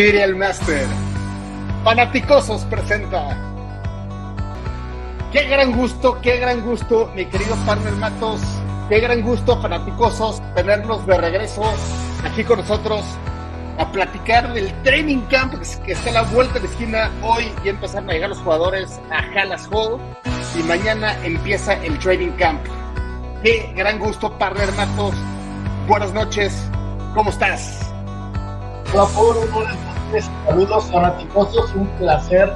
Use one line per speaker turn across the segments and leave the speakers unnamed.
diría el Master. Fanaticosos presenta. Qué gran gusto, qué gran gusto, mi querido partner Matos. Qué gran gusto, fanaticosos, tenernos de regreso aquí con nosotros a platicar del training camp que está a la vuelta de la esquina. Hoy ya empezaron a llegar los jugadores a Hallas Hall y mañana empieza el training camp. Qué gran gusto, partner Matos. Buenas noches, ¿cómo estás?
Buenas noches. Saludos fanaticosos, un placer,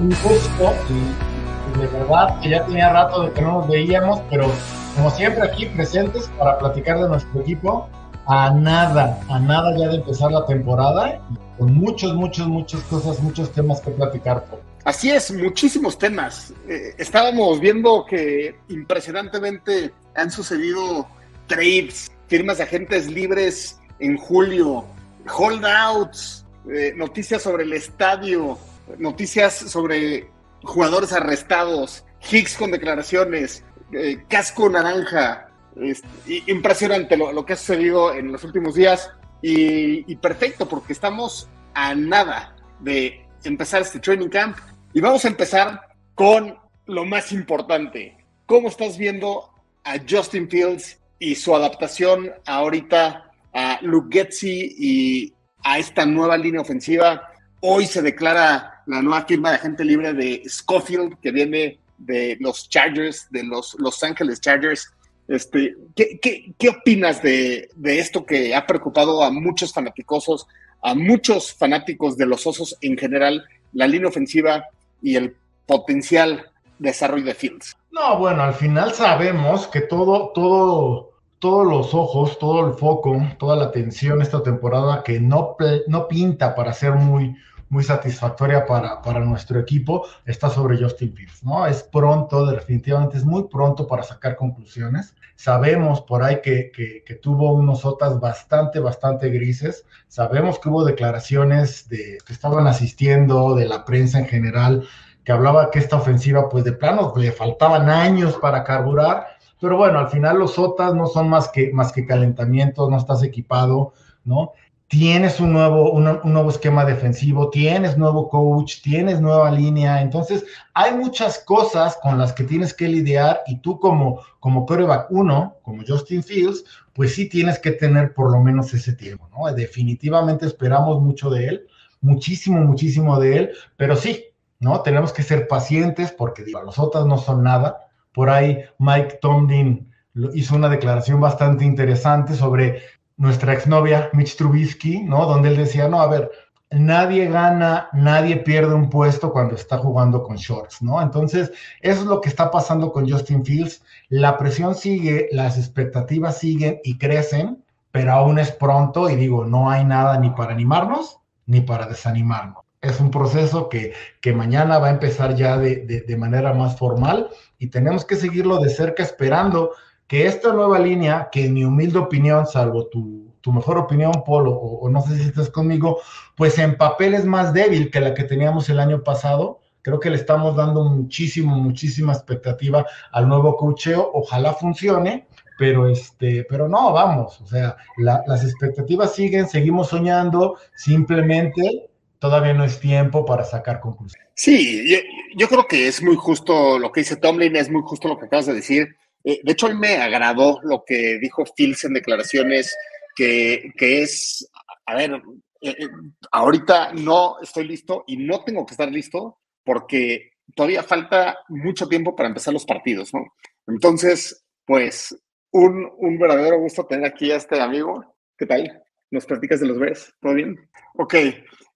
un gusto. Y, de verdad que ya tenía rato de que no nos veíamos, pero como siempre aquí presentes para platicar de nuestro equipo. A nada, a nada ya de empezar la temporada, con muchos, muchos, muchas cosas, muchos temas que platicar.
Así es, muchísimos temas. Eh, estábamos viendo que impresionantemente han sucedido trades, firmas de agentes libres en julio, holdouts, eh, noticias sobre el estadio, noticias sobre jugadores arrestados, Hicks con declaraciones, eh, casco naranja. impresionante lo, que ha sucedido en los últimos días y, y perfecto porque estamos a nada de empezar este training camp y vamos a empezar con lo más importante. ¿Cómo estás viendo a Justin Fields y su adaptación ahorita a Luke Getzi y a esta nueva línea ofensiva. Hoy se declara la nueva firma de agente libre de Schofield, que viene de los Chargers, de los Los Angeles Chargers. Este, ¿qué, opinas de, esto que ha preocupado a muchos fanáticos, a muchos fanáticos de los Osos en general, la línea ofensiva y el potencial desarrollo de Fields?
No, bueno, al final sabemos que todo, todo todos los ojos, todo el foco, toda la atención esta temporada que no, no pinta para ser muy, muy satisfactoria para, para, nuestro equipo, está sobre Justin Fields, ¿no? Es pronto, definitivamente es muy pronto para sacar conclusiones. Sabemos por ahí que, que, que tuvo unos otras bastante, bastante grises. Sabemos que hubo declaraciones de que estaban asistiendo, de la prensa en general, que hablaba que esta ofensiva, pues de plano, le faltaban años para carburar pero bueno, al final los SOTAS no son más que, más que calentamientos, no estás equipado, ¿no? Tienes un nuevo, un, nuevo esquema defensivo, tienes nuevo coach, tienes nueva línea. Entonces, hay muchas cosas con las que tienes que lidiar y tú como, como coreback uno, como Justin Fields, pues sí tienes que tener por lo menos ese tiempo, ¿no? Definitivamente esperamos mucho de él, muchísimo, muchísimo de él, pero sí, ¿no? Tenemos que ser pacientes porque digo, los otros no son nada, por ahí Mike Tomlin hizo una declaración bastante interesante sobre nuestra exnovia Mitch Trubisky, ¿no? Donde él decía, no, a ver, nadie gana, nadie pierde un puesto cuando está jugando con shorts, ¿no? Entonces, eso es lo que está pasando con Justin Fields. La presión sigue, las expectativas siguen y crecen, pero aún es pronto y digo, no hay nada ni para animarnos ni para desanimarnos es un proceso que, que mañana va a empezar ya de, de, manera más formal y tenemos que seguirlo de cerca esperando que esta nueva línea, que en mi humilde opinión, salvo tu, tu mejor opinión, Polo, o, no sé si estás conmigo, pues en papel es más débil que la que teníamos el año pasado. Creo que le estamos dando muchísimo, muchísima expectativa al nuevo cocheo. Ojalá funcione, pero este, pero no, vamos, o sea, las expectativas siguen, seguimos soñando, simplemente todavía no es tiempo para sacar conclusiones.
Sí, yo, creo que es muy justo lo que dice Tomlin, es muy justo lo que acabas de decir. Eh, de hecho, a mí me agradó lo que dijo Fields en declaraciones, que, es, a ver, eh, eh, ahorita no estoy listo y no tengo que estar listo porque todavía falta mucho tiempo para empezar los partidos, ¿no? Entonces, pues, un, un verdadero gusto tener aquí a este amigo. ¿Qué tal? ¿Nos platicas de los Bears? ¿Todo bien? Ok,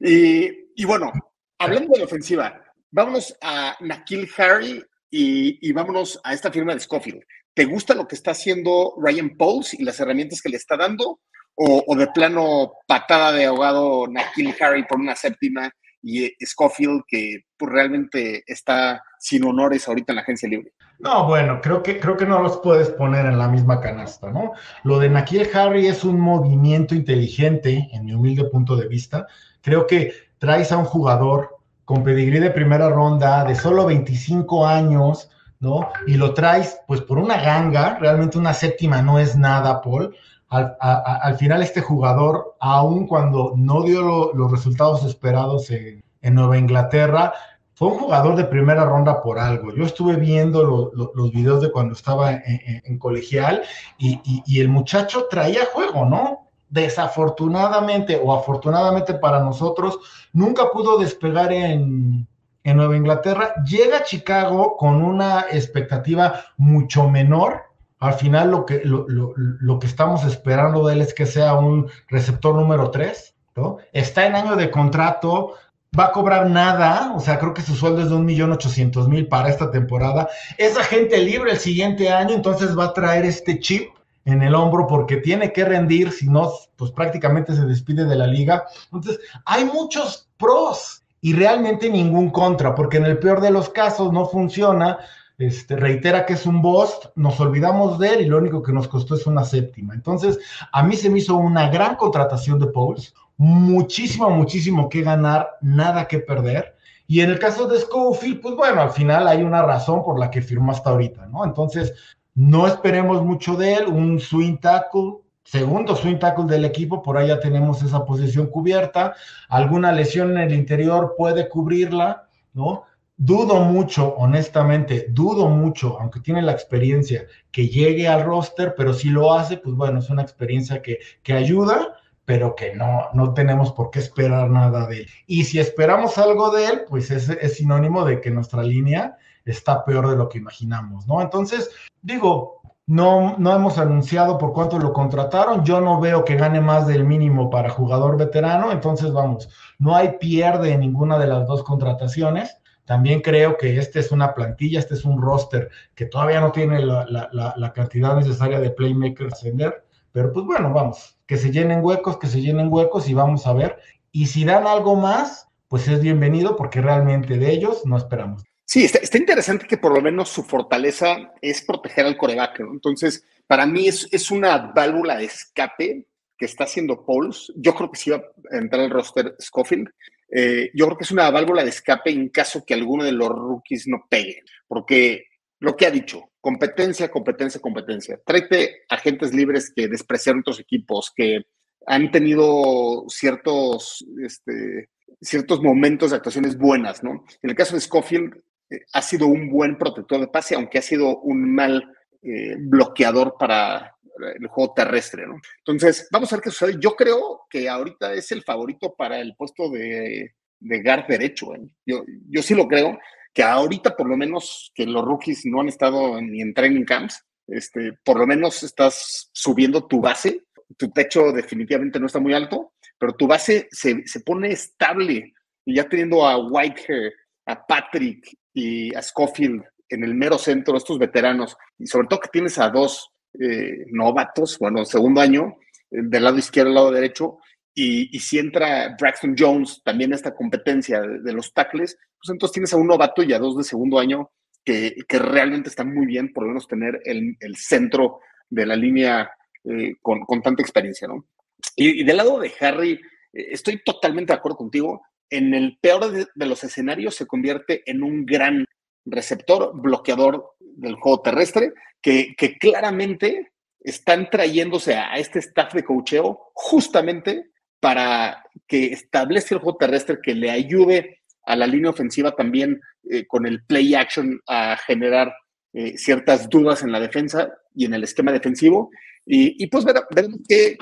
y, bueno, hablando de la ofensiva, vámonos a Nakil Harry y, vámonos a esta firma de Scofield. ¿Te gusta lo que está haciendo Ryan Pauls y las herramientas que le está dando? ¿O, de plano patada de ahogado Nakil Harry por una séptima y Scofield que pues, realmente está sin honores ahorita en la agencia libre?
No, bueno, creo que, creo que no los puedes poner en la misma canasta, ¿no? Lo de Nakil Harry es un movimiento inteligente, en mi humilde punto de vista, Creo que traes a un jugador con pedigrí de primera ronda, de solo 25 años, ¿no? Y lo traes, pues, por una ganga, realmente una séptima no es nada, Paul, al, final este jugador, aun cuando no dio los resultados esperados en, Nueva Inglaterra, fue un jugador de primera ronda por algo. Yo estuve viendo los videos de cuando estaba en, colegial y, el muchacho traía juego, ¿no? Desafortunadamente o afortunadamente para nosotros, nunca pudo despegar en, Nueva Inglaterra. Llega a Chicago con una expectativa mucho menor al final lo que, lo, que estamos esperando de él es que sea un receptor número 3, ¿no? Está en año de contrato, va a cobrar nada, o sea, creo que su sueldo es de un millón ochocientos mil para esta temporada. Es agente libre el siguiente año, entonces va a traer este chip en el hombro porque tiene que rendir, si no, pues prácticamente se despide de la liga. Entonces, hay muchos pros y realmente ningún contra, porque en el peor de los casos no funciona, este, reitera que es un boss, nos olvidamos de él y lo único que nos costó es una séptima. Entonces, a mí se me hizo una gran contratación de Pauls, muchísimo, muchísimo que ganar, nada que perder. Y en el caso de Schofield, pues bueno, al final hay una razón por la que firmó hasta ahorita, ¿no? Entonces, no esperemos mucho de él, un swing tackle, segundo swing tackle del equipo, por ya tenemos esa posición cubierta, alguna lesión en el interior puede cubrirla, ¿no? Dudo mucho, honestamente, dudo mucho, aunque tiene la experiencia, que llegue al roster, pero si lo hace, pues bueno, es una experiencia que, que ayuda, pero que no, no tenemos por qué esperar nada de él. Y si esperamos algo de él, pues es, es sinónimo de que nuestra línea está peor de lo que imaginamos, ¿no? Entonces, digo, no, no hemos anunciado por cuánto lo contrataron. Yo no veo que gane más del mínimo para jugador veterano. Entonces, vamos, no hay pierde en ninguna de las dos contrataciones. También creo que este es una plantilla, este es un roster que todavía no tiene la, cantidad necesaria de playmakers ascender, pero pues bueno, vamos, que se llenen huecos, que se llenen huecos y vamos a ver. Y si dan algo más, pues es bienvenido porque realmente de ellos no esperamos.
Sí, está, interesante que por lo menos su fortaleza es proteger al coreback, ¿no? Entonces, para mí es, es una válvula de escape que está haciendo Pauls. Yo creo que sí va a entrar el roster Scofield. Eh, yo creo que es una válvula de escape en caso que alguno de los rookies no pegue, porque lo que ha dicho, competencia, competencia, competencia. Tráete agentes libres que despreciaron otros equipos, que han tenido ciertos, este, ciertos momentos de actuaciones buenas, ¿no? En el caso de Schofield, eh, ha sido un buen protector de pase, aunque ha sido un mal eh, bloqueador para el juego terrestre, ¿no? Entonces, vamos a ver qué sucede. Yo creo que ahorita es el favorito para el puesto de, de guard derecho. ¿eh? Yo, yo sí lo creo, que ahorita por lo menos que los rookies no han estado ni en training camps, este, por lo menos estás subiendo tu base. Tu techo definitivamente no está muy alto, pero tu base se, se pone estable. Y ya teniendo a Whitehair, a Patrick y a Schofield en el mero centro, estos veteranos, y sobre todo que tienes a dos eh, novatos, bueno, segundo año, eh, del lado izquierdo, al lado derecho, y, si entra Braxton Jones también esta competencia de, los tackles, pues entonces tienes a un novato y a dos de segundo año que, realmente están muy bien, por lo menos tener el, centro de la línea eh, con, tanta experiencia, ¿no? Y, del lado de Harry, estoy totalmente de acuerdo contigo. En el peor de, los escenarios se convierte en un gran receptor, bloqueador del juego terrestre, que, claramente están trayéndose a, este staff de cocheo justamente para que establezca el juego terrestre, que le ayude a la línea ofensiva también eh, con el play action a generar eh, ciertas dudas en la defensa y en el esquema defensivo. Y, pues veremos que,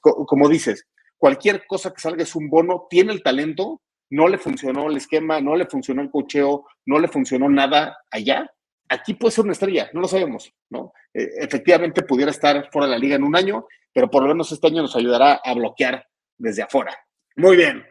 como dices, cualquier cosa que salga es un bono, tiene el talento, no le funcionó el esquema, no le funcionó el cocheo, no le funcionó nada allá, aquí puede ser una estrella, no lo sabemos, ¿no? Eh, efectivamente pudiera estar fuera de la liga en un año, pero por lo menos este año nos ayudará a bloquear desde afuera. Muy bien.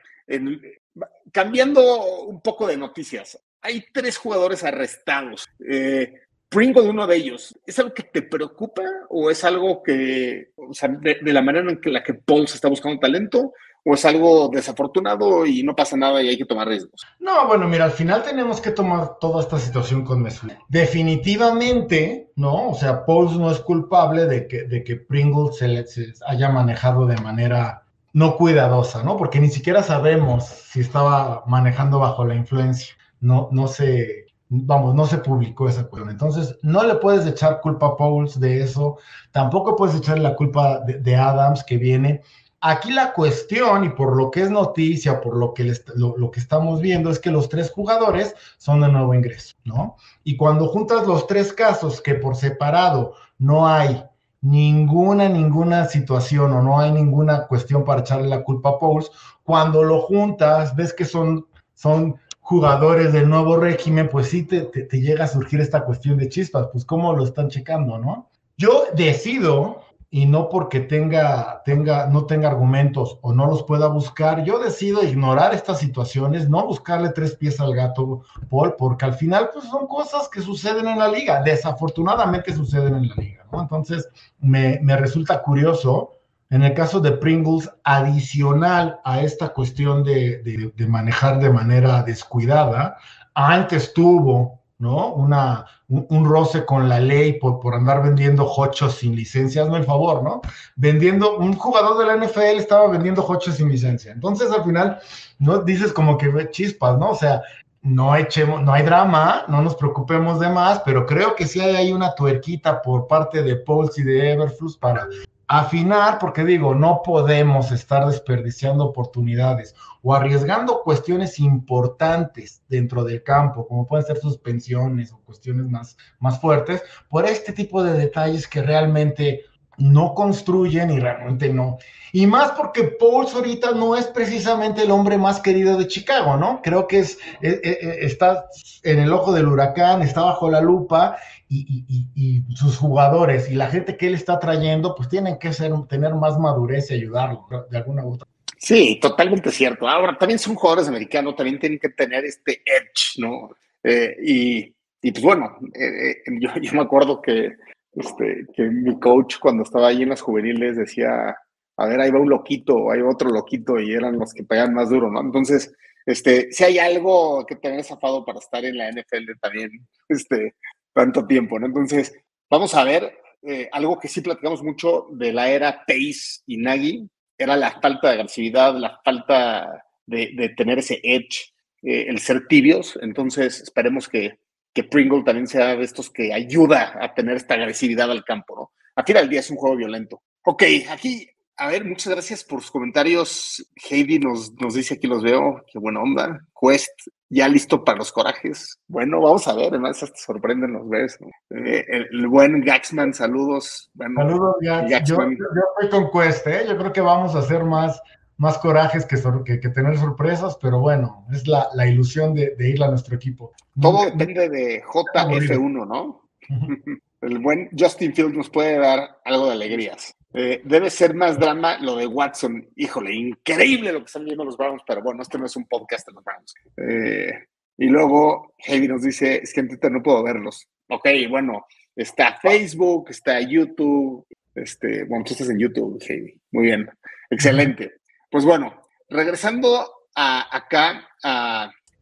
cambiando un poco de noticias, hay tres jugadores arrestados. Eh, Pringo de uno de ellos, ¿es algo que te preocupa o es algo que, o sea, de, la manera en que la que Paul se está buscando talento, o es algo desafortunado y no pasa nada y hay que tomar riesgos?
No, bueno, mira, al final tenemos que tomar toda esta situación con mesura. Definitivamente, ¿no? O sea, Pauls no es culpable de que, de que Pringle se, se haya manejado de manera no cuidadosa, ¿no? Porque ni siquiera sabemos si estaba manejando bajo la influencia. No, no se vamos, no se publicó esa cuestión. Entonces, no le puedes echar culpa a Pauls de eso, tampoco puedes echarle la culpa de, Adams que viene. Aquí la cuestión, y por lo que es noticia, por lo que, lo, que estamos viendo, es que los tres jugadores son de nuevo ingreso, ¿no? Y cuando juntas los tres casos que por separado no hay ninguna, ninguna situación o no hay ninguna cuestión para echarle la culpa a Pauls, cuando lo juntas, ves que son, son jugadores del nuevo régimen, pues sí te, te, llega a surgir esta cuestión de chispas, pues cómo lo están checando, ¿no? Yo decido, y no porque tenga, tenga, no tenga argumentos o no los pueda buscar, yo decido ignorar estas situaciones, no buscarle tres pies al gato, Paul, porque al final pues son cosas que suceden en la liga, desafortunadamente suceden en la liga, ¿no? Entonces me, me resulta curioso en el caso de Pringles, adicional a esta cuestión de, manejar de manera descuidada, antes tuvo ¿no? Una, un, roce con la ley por, por andar vendiendo hochos sin licencia, hazme el favor, ¿no? Vendiendo, un jugador de la NFL estaba vendiendo hochos sin licencia. Entonces, al final, no dices como que chispas, ¿no? O sea, no echemos, no hay drama, no nos preocupemos de más, pero creo que sí hay una tuerquita por parte de Pulse y de Everflux para afinar, porque digo, no podemos estar desperdiciando oportunidades o arriesgando cuestiones importantes dentro del campo, como pueden ser suspensiones o cuestiones más, más fuertes, por este tipo de detalles que realmente no construyen y realmente no. Y más porque Pauls ahorita no es precisamente el hombre más querido de Chicago, ¿no? Creo que es, e, e, e, está en el ojo del huracán, está bajo la lupa y, sus jugadores y la gente que él está trayendo, pues tienen que ser, tener más madurez y ayudarlo de alguna u otra
Sí, totalmente cierto. Ahora, también son jugadores americanos, también tienen que tener este edge, ¿no? Eh, y, pues bueno, eh, eh, yo, me acuerdo que, este, que mi coach cuando estaba ahí en las juveniles decía, a ver, ahí va un loquito, ahí otro loquito, y eran los que pegan más duro, ¿no? Entonces, este, si hay algo que tener zafado para estar en la NFL también, este, tanto tiempo, ¿no? Entonces, vamos a ver, eh, algo que sí platicamos mucho de la era Pace y Nagy, era la falta de agresividad, la falta de, tener ese edge, eh, el ser tibios, entonces esperemos que, que Pringle también sea de estos que ayuda a tener esta agresividad al campo, ¿no? A final del día es un juego violento. Ok, aquí a ver, muchas gracias por sus comentarios. Heidi nos, nos dice aquí los veo, qué buena onda. Quest, ya listo para los corajes. Bueno, vamos a ver, además te sorprenden los ves. Eh, el, buen Gaxman, saludos.
saludos, Gax. Yo, estoy con Quest, ¿eh? yo creo que vamos a hacer más, más corajes que, que, tener sorpresas, pero bueno, es la, la ilusión de, de, ir a nuestro equipo.
Todo depende de JF1, ¿no? el buen Justin Fields nos puede dar algo de alegrías. Eh, debe ser más drama lo de Watson. Híjole, increíble lo que están viendo los Browns, pero bueno, este no es un podcast de los Browns. Eh, y luego Heavy nos dice, es que en Twitter no puedo verlos. Ok, bueno, está Facebook, está YouTube, este, bueno, tú estás en YouTube, Heavy. Muy bien, excelente. Pues bueno, regresando a, acá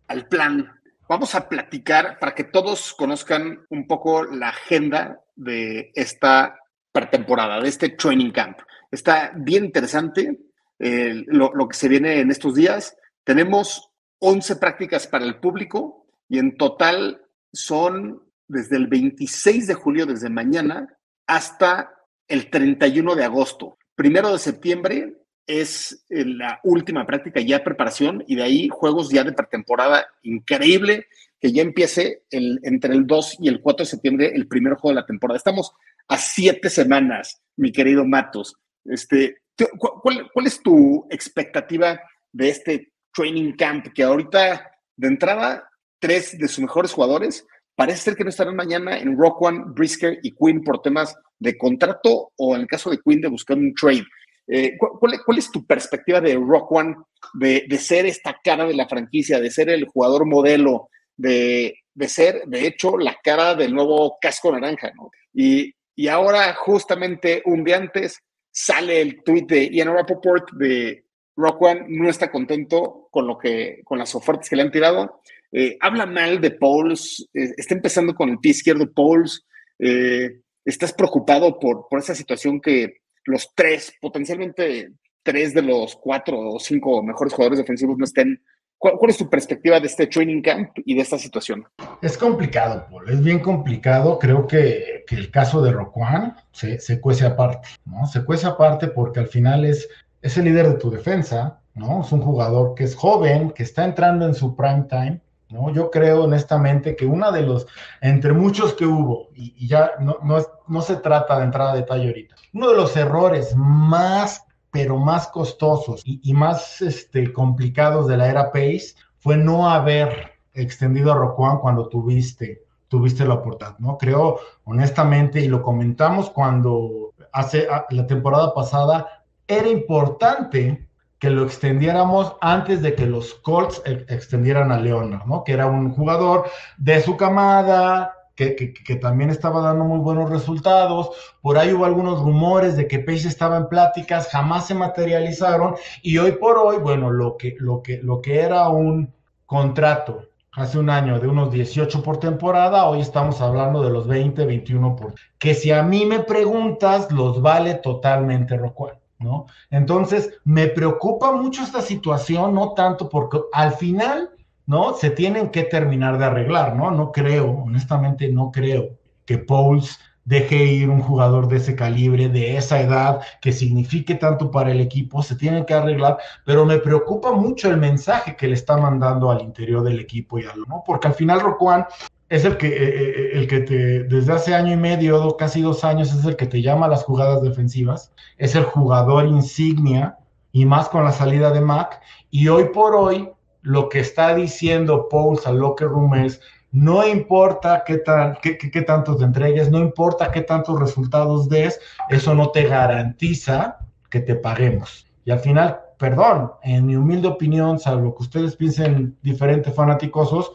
al plan, vamos a platicar para que todos conozcan un poco la agenda de esta pretemporada, de este training camp. Está bien interesante eh, lo, que se viene en estos días. Tenemos 11 prácticas para el público y en total son desde el 26 de julio, desde mañana, hasta el 31 de agosto. Primero de septiembre es eh, la última práctica ya preparación y de ahí juegos ya de pretemporada increíble que ya empiece el, entre el 2 y el 4 de septiembre el primer juego de la temporada. Estamos a siete semanas, mi querido Matos. Este, ¿cuál, ¿Cuál es tu expectativa de este training camp que ahorita, de entrada, tres de sus mejores jugadores parece ser que no estarán mañana en Rock One, Brisker y Quinn por temas de contrato o en el caso de Quinn de buscar un trade. Eh, ¿cuál, ¿cuál, es tu perspectiva de Rock One, de, de, ser esta cara de la franquicia, de ser el jugador modelo, de, de, ser, de hecho, la cara del nuevo casco naranja? ¿no? Y, y ahora, justamente un día antes, sale el tweet de Ian Rappaport de Rock One, no está contento con, lo que, con las ofertas que le han tirado. Eh, habla mal de Pauls, eh, está empezando con el pie izquierdo Pauls. Eh, estás preocupado por, por esa situación que los tres, potencialmente tres de los cuatro o cinco mejores jugadores defensivos no estén ¿Cuál, es tu perspectiva de este training camp y de esta situación?
Es complicado, Paul, es bien complicado. Creo que, el caso de Roquan se, se, cuece aparte, ¿no? Se cuece aparte porque al final es, es el líder de tu defensa, ¿no? Es un jugador que es joven, que está entrando en su prime time, ¿no? Yo creo honestamente que una de los, entre muchos que hubo, y, ya no, no, no se trata de entrar a detalle ahorita, uno de los errores más pero más costosos y, más este, complicados de la era Pace fue no haber extendido a Roquan cuando tuviste, tuviste la oportunidad, ¿no? Creo, honestamente, y lo comentamos cuando hace la temporada pasada, era importante que lo extendiéramos antes de que los Colts extendieran a Leonard, ¿no? Que era un jugador de su camada, que, también estaba dando muy buenos resultados. Por ahí hubo algunos rumores de que Pace estaba en pláticas, jamás se materializaron. Y hoy por hoy, bueno, lo que, lo que, lo que era un contrato hace un año de unos 18 por temporada, hoy estamos hablando de los 20, 21 por. Que si a mí me preguntas, los vale totalmente Rockwell. ¿No? Entonces, me preocupa mucho esta situación, no tanto porque al final ¿no? Se tienen que terminar de arreglar, ¿no? No creo, honestamente no creo que Pauls deje ir un jugador de ese calibre, de esa edad, que signifique tanto para el equipo, se tienen que arreglar, pero me preocupa mucho el mensaje que le está mandando al interior del equipo y algo, ¿no? Porque al final Roquan es el que, eh, eh, el que te, desde hace año y medio, casi dos años, es el que te llama a las jugadas defensivas, es el jugador insignia, y más con la salida de Mac, y hoy por hoy lo que está diciendo Pauls al locker room es, no importa qué, tan, qué, qué, tantos te entregues, no importa qué tantos resultados des, eso no te garantiza que te paguemos. Y al final, perdón, en mi humilde opinión, salvo que ustedes piensen diferentes fanáticosos,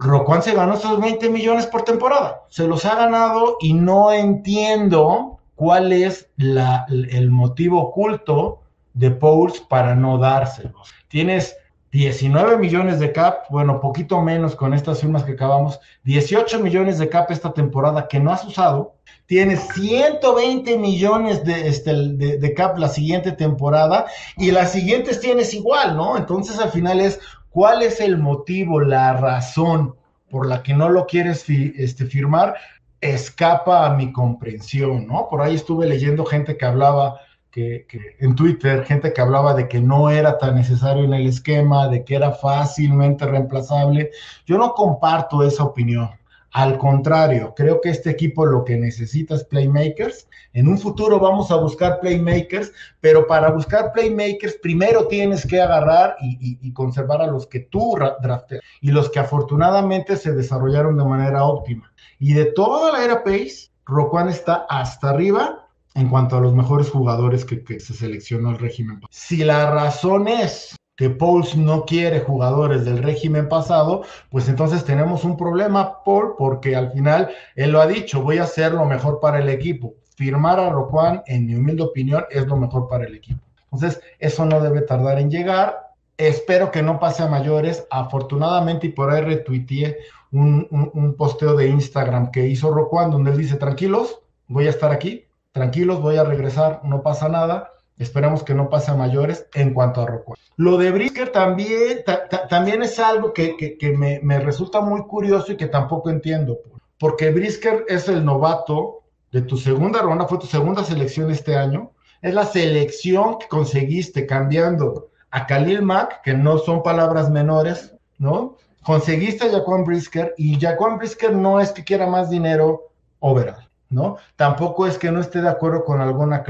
Roquan se ganó esos 20 millones por temporada. Se los ha ganado y no entiendo cuál es la, el motivo oculto de Pauls para no dárselos. Tienes 19 millones de cap, bueno, poquito menos con estas firmas que acabamos, 18 millones de cap esta temporada que no has usado, tienes 120 millones de, este, de, cap la siguiente temporada y las siguientes tienes igual, ¿no? Entonces al final es, ¿cuál es el motivo, la razón por la que no lo quieres este, firmar? Escapa a mi comprensión, ¿no? Por ahí estuve leyendo gente que hablaba que, en Twitter, gente que hablaba de que no era tan necesario en el esquema, de que era fácilmente reemplazable. Yo no comparto esa opinión. Al contrario, creo que este equipo lo que necesita es playmakers. En un futuro vamos a buscar playmakers, pero para buscar playmakers primero tienes que agarrar y, conservar a los que tú drafteas y los que afortunadamente se desarrollaron de manera óptima. Y de toda la era Pace, Roquan está hasta arriba en cuanto a los mejores jugadores que, se seleccionó el régimen. Si la razón es que Pauls no quiere jugadores del régimen pasado, pues entonces tenemos un problema, Paul, porque al final él lo ha dicho, voy a hacer lo mejor para el equipo. Firmar a Roquan, en mi humilde opinión, es lo mejor para el equipo. Entonces, eso no debe tardar en llegar. Espero que no pase a mayores. Afortunadamente, y por ahí retuiteé un, un posteo de Instagram que hizo Roquan, donde él dice, tranquilos, voy a estar aquí, tranquilos, voy a regresar, no pasa nada. Esperemos que no pase a mayores en cuanto a Rockwell. Lo de Brisker también, también es algo que, me, me, resulta muy curioso y que tampoco entiendo. Porque Brisker es el novato de tu segunda ronda, fue tu segunda selección este año. Es la selección que conseguiste cambiando a Khalil Mack, que no son palabras menores, ¿no? Conseguiste a Jaquan Brisker y Jaquan Brisker no es que quiera más dinero overall. ¿No? Tampoco es que no esté de acuerdo con alguna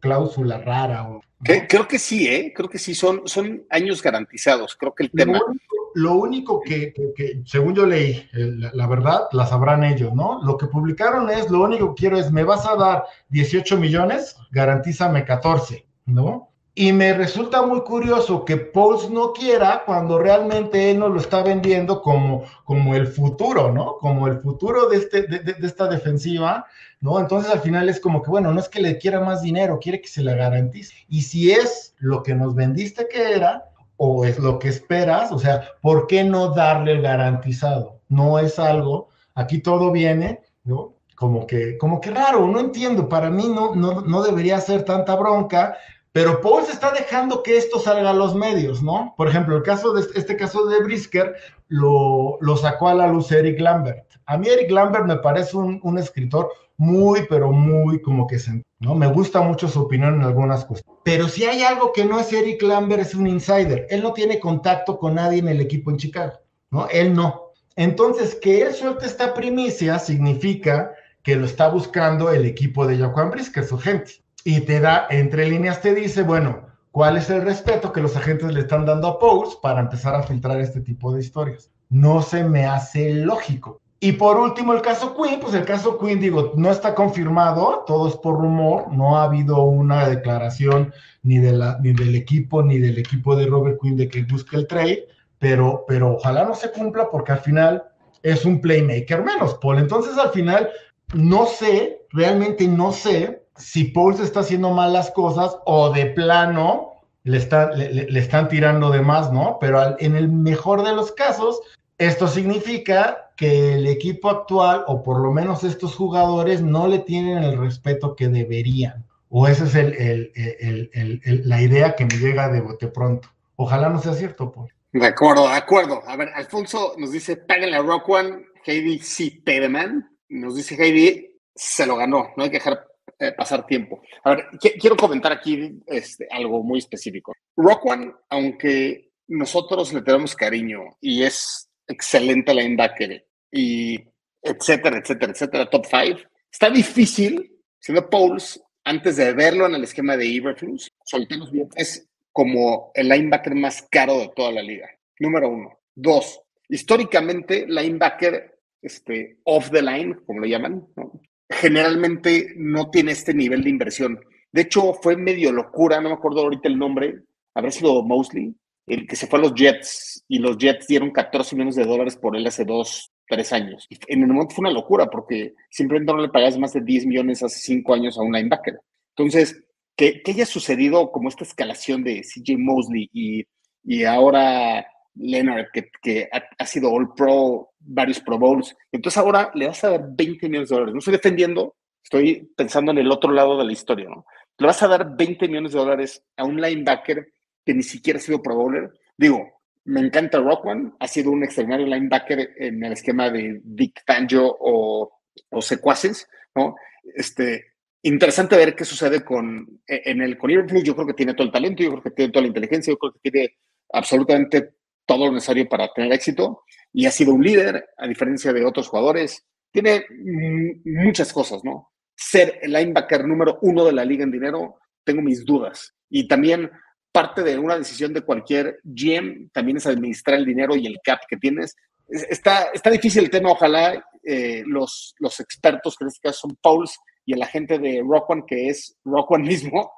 cláusula, rara. O,
Creo que sí, ¿eh? Creo que sí, son, son años garantizados. Creo que el tema.
Lo único, que, según yo leí, eh, la, verdad, la sabrán ellos, ¿no? Lo que publicaron es: lo único que quiero es, me vas a dar 18 millones, garantízame 14, ¿no? Y me resulta muy curioso que Pauls no quiera cuando realmente él nos lo está vendiendo como, como el futuro, ¿no? Como el futuro de, este, de, esta defensiva, ¿no? Entonces al final es como que, bueno, no es que le quiera más dinero, quiere que se le garantice. Y si es lo que nos vendiste que era, o es lo que esperas, o sea, ¿por qué no darle el garantizado? No es algo, aquí todo viene, ¿no? Como que, como que raro, no entiendo, para mí no, no, no debería ser tanta bronca pero Paul se está dejando que esto salga a los medios, ¿no? Por ejemplo, el caso de este, caso de Brisker lo, lo, sacó a la luz Eric Lambert. A mí Eric Lambert me parece un, un escritor muy, pero muy como que ¿no? Me gusta mucho su opinión en algunas cosas. Pero si hay algo que no es Eric Lambert, es un insider. Él no tiene contacto con nadie en el equipo en Chicago, ¿no? Él no. Entonces, que él suelte esta primicia significa que lo está buscando el equipo de Jaquan Brisker, su gente y te da, entre líneas te dice, bueno, cuál es el respeto que los agentes le están dando a Pose para empezar a filtrar este tipo de historias. No se me hace lógico. Y por último, el caso Queen, pues el caso Queen, digo, no está confirmado, todo es por rumor, no ha habido una declaración ni, de la, ni del equipo, ni del equipo de Robert Queen de que busque el trade, pero, pero ojalá no se cumpla porque al final es un playmaker menos, Paul. Entonces al final, no sé, realmente no sé si Paul se está haciendo mal las cosas o de plano le, está, le, están tirando de más, ¿no? Pero en el mejor de los casos, esto significa que el equipo actual, o por lo menos estos jugadores, no le tienen el respeto que deberían. O esa es el, la idea que me llega de bote pronto. Ojalá no sea cierto, Paul.
De acuerdo, de acuerdo. A ver, Alfonso nos dice, páguenle a Rock One, Heidi sí, Pedeman. Nos dice Heidi, se lo ganó, no hay que dejar pasar tiempo. A ver, quiero comentar aquí este, algo muy específico. Rock One, aunque nosotros le tenemos cariño y es excelente linebacker y etcétera, etcétera, etcétera, top five, está difícil, siendo Pauls, antes de verlo en el esquema de Iberflux, soltemos bien, es como el linebacker más caro de toda la liga. Número uno. Dos, históricamente, linebacker este, off the line, como lo llaman, ¿no? Generalmente no tiene este nivel de inversión. De hecho, fue medio locura, no me acuerdo ahorita el nombre, habrá sido Mosley, el que se fue a los Jets y los Jets dieron 14 millones de dólares por él hace dos, tres años. en el momento fue una locura porque simplemente no le pagas más de 10 millones hace cinco años a un linebacker. Entonces, que, haya sucedido como esta escalación de CJ Mosley y, y ahora Leonard, que, que ha, sido All Pro, varios Pro Bowls. Entonces ahora le vas a dar 20 millones de dólares. No estoy defendiendo, estoy pensando en el otro lado de la historia, ¿no? Le vas a dar 20 millones de dólares a un linebacker que ni siquiera ha sido Pro Bowler. Digo, me encanta One, ha sido un extraordinario linebacker en el esquema de Dick Fangio o, o secuaces, ¿no? Este, interesante ver qué sucede con, en el con Yo creo que tiene todo el talento, yo creo que tiene toda la inteligencia, yo creo que tiene absolutamente todo lo necesario para tener éxito y ha sido un líder, a diferencia de otros jugadores. Tiene muchas cosas, ¿no? Ser el linebacker número uno de la liga en dinero, tengo mis dudas. Y también parte de una decisión de cualquier GM también es administrar el dinero y el cap que tienes. Está, está difícil el tema, ojalá eh, los, los expertos, que en este caso son Pauls y el agente de Rock One, que es Rock One mismo,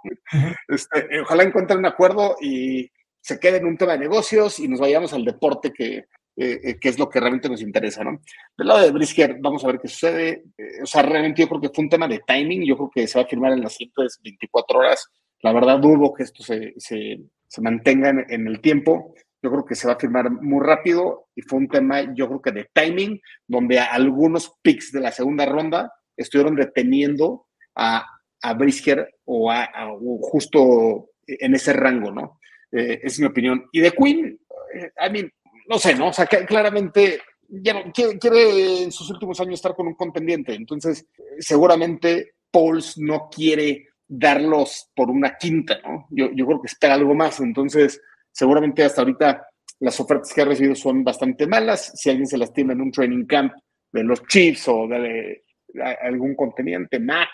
este, ojalá encuentren un acuerdo y se quede en un tema de negocios y nos vayamos al deporte que, eh, que es lo que realmente nos interesa, ¿no? Del lado de Brisker, vamos a ver qué sucede. Eh, o sea, realmente yo creo que fue un tema de timing. Yo creo que se va a firmar en las siguientes 24 horas. La verdad, dudo que esto se, se, se mantenga en, el tiempo. Yo creo que se va a firmar muy rápido y fue un tema, yo creo que de timing, donde algunos picks de la segunda ronda estuvieron deteniendo a, a Brisker o, a, justo en ese rango, ¿no? Eh, es mi opinión. Y de Queen, eh, I mean, no sé, ¿no? O sea, claramente ya no, quiere, en sus últimos años estar con un contendiente. Entonces, seguramente Pauls no quiere darlos por una quinta, ¿no? Yo, creo que espera algo más. Entonces, seguramente hasta ahorita las ofertas que ha recibido son bastante malas. Si alguien se lastima en un training camp de los Chiefs o de, algún contendiente, Mac,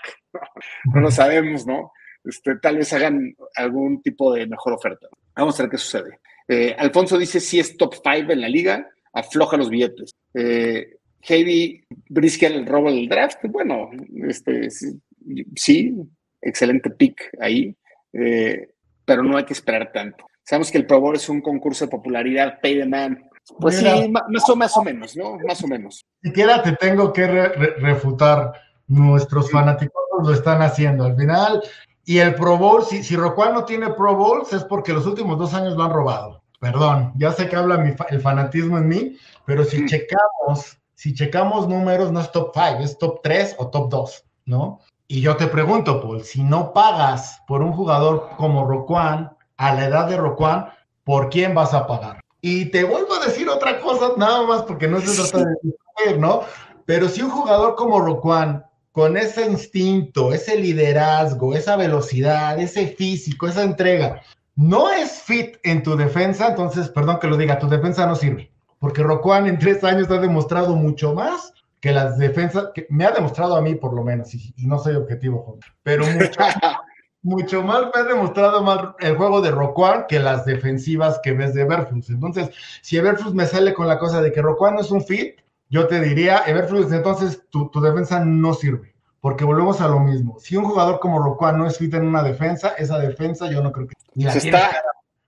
no lo sabemos, ¿no? Este, tal vez hagan algún tipo de mejor oferta. Vamos a ver qué sucede. Eh, Alfonso dice si es top 5 en la liga, afloja los billetes. Eh, Heidi Brisker el robo del draft, bueno, este, sí, excelente pick ahí, eh, pero no hay que esperar tanto. Sabemos que el Pro Bowl es un concurso de popularidad, pay the man. Pues sí, más o, más o menos, ¿no? Más o menos.
Siquiera te tengo que refutar. Nuestros fanáticos lo están haciendo. Al final, y el Pro Bowl, si, si Roquan no tiene Pro Bowls, es porque los últimos dos años lo han robado. Perdón, ya sé que habla el fanatismo en mí, pero si checamos, si checamos números, no es top 5, es top 3 o top 2, ¿no? Y yo te pregunto, Paul, si no pagas por un jugador como Roquan, a la edad de Roquan, ¿por quién vas a pagar? Y te vuelvo a decir otra cosa, nada más porque no se trata de decir, ¿no? Pero si un jugador como Roquan, con ese instinto, ese liderazgo, esa velocidad, ese físico, esa entrega, no es fit en tu defensa, entonces, perdón que lo diga, tu defensa no sirve. Porque Roquan en tres años ha demostrado mucho más que las defensas, que me ha demostrado a mí por lo menos, y, no soy objetivo, pero mucho, mucho más me ha demostrado más el juego de Roquan que las defensivas que ves de Everflux. Entonces, si Everflux me sale con la cosa de que Roquan no es un fit, yo te diría, Everflux, entonces tu, tu defensa no sirve porque volvemos a lo mismo. Si un jugador como Roquan no es fit en una defensa, esa defensa yo no creo que
se está,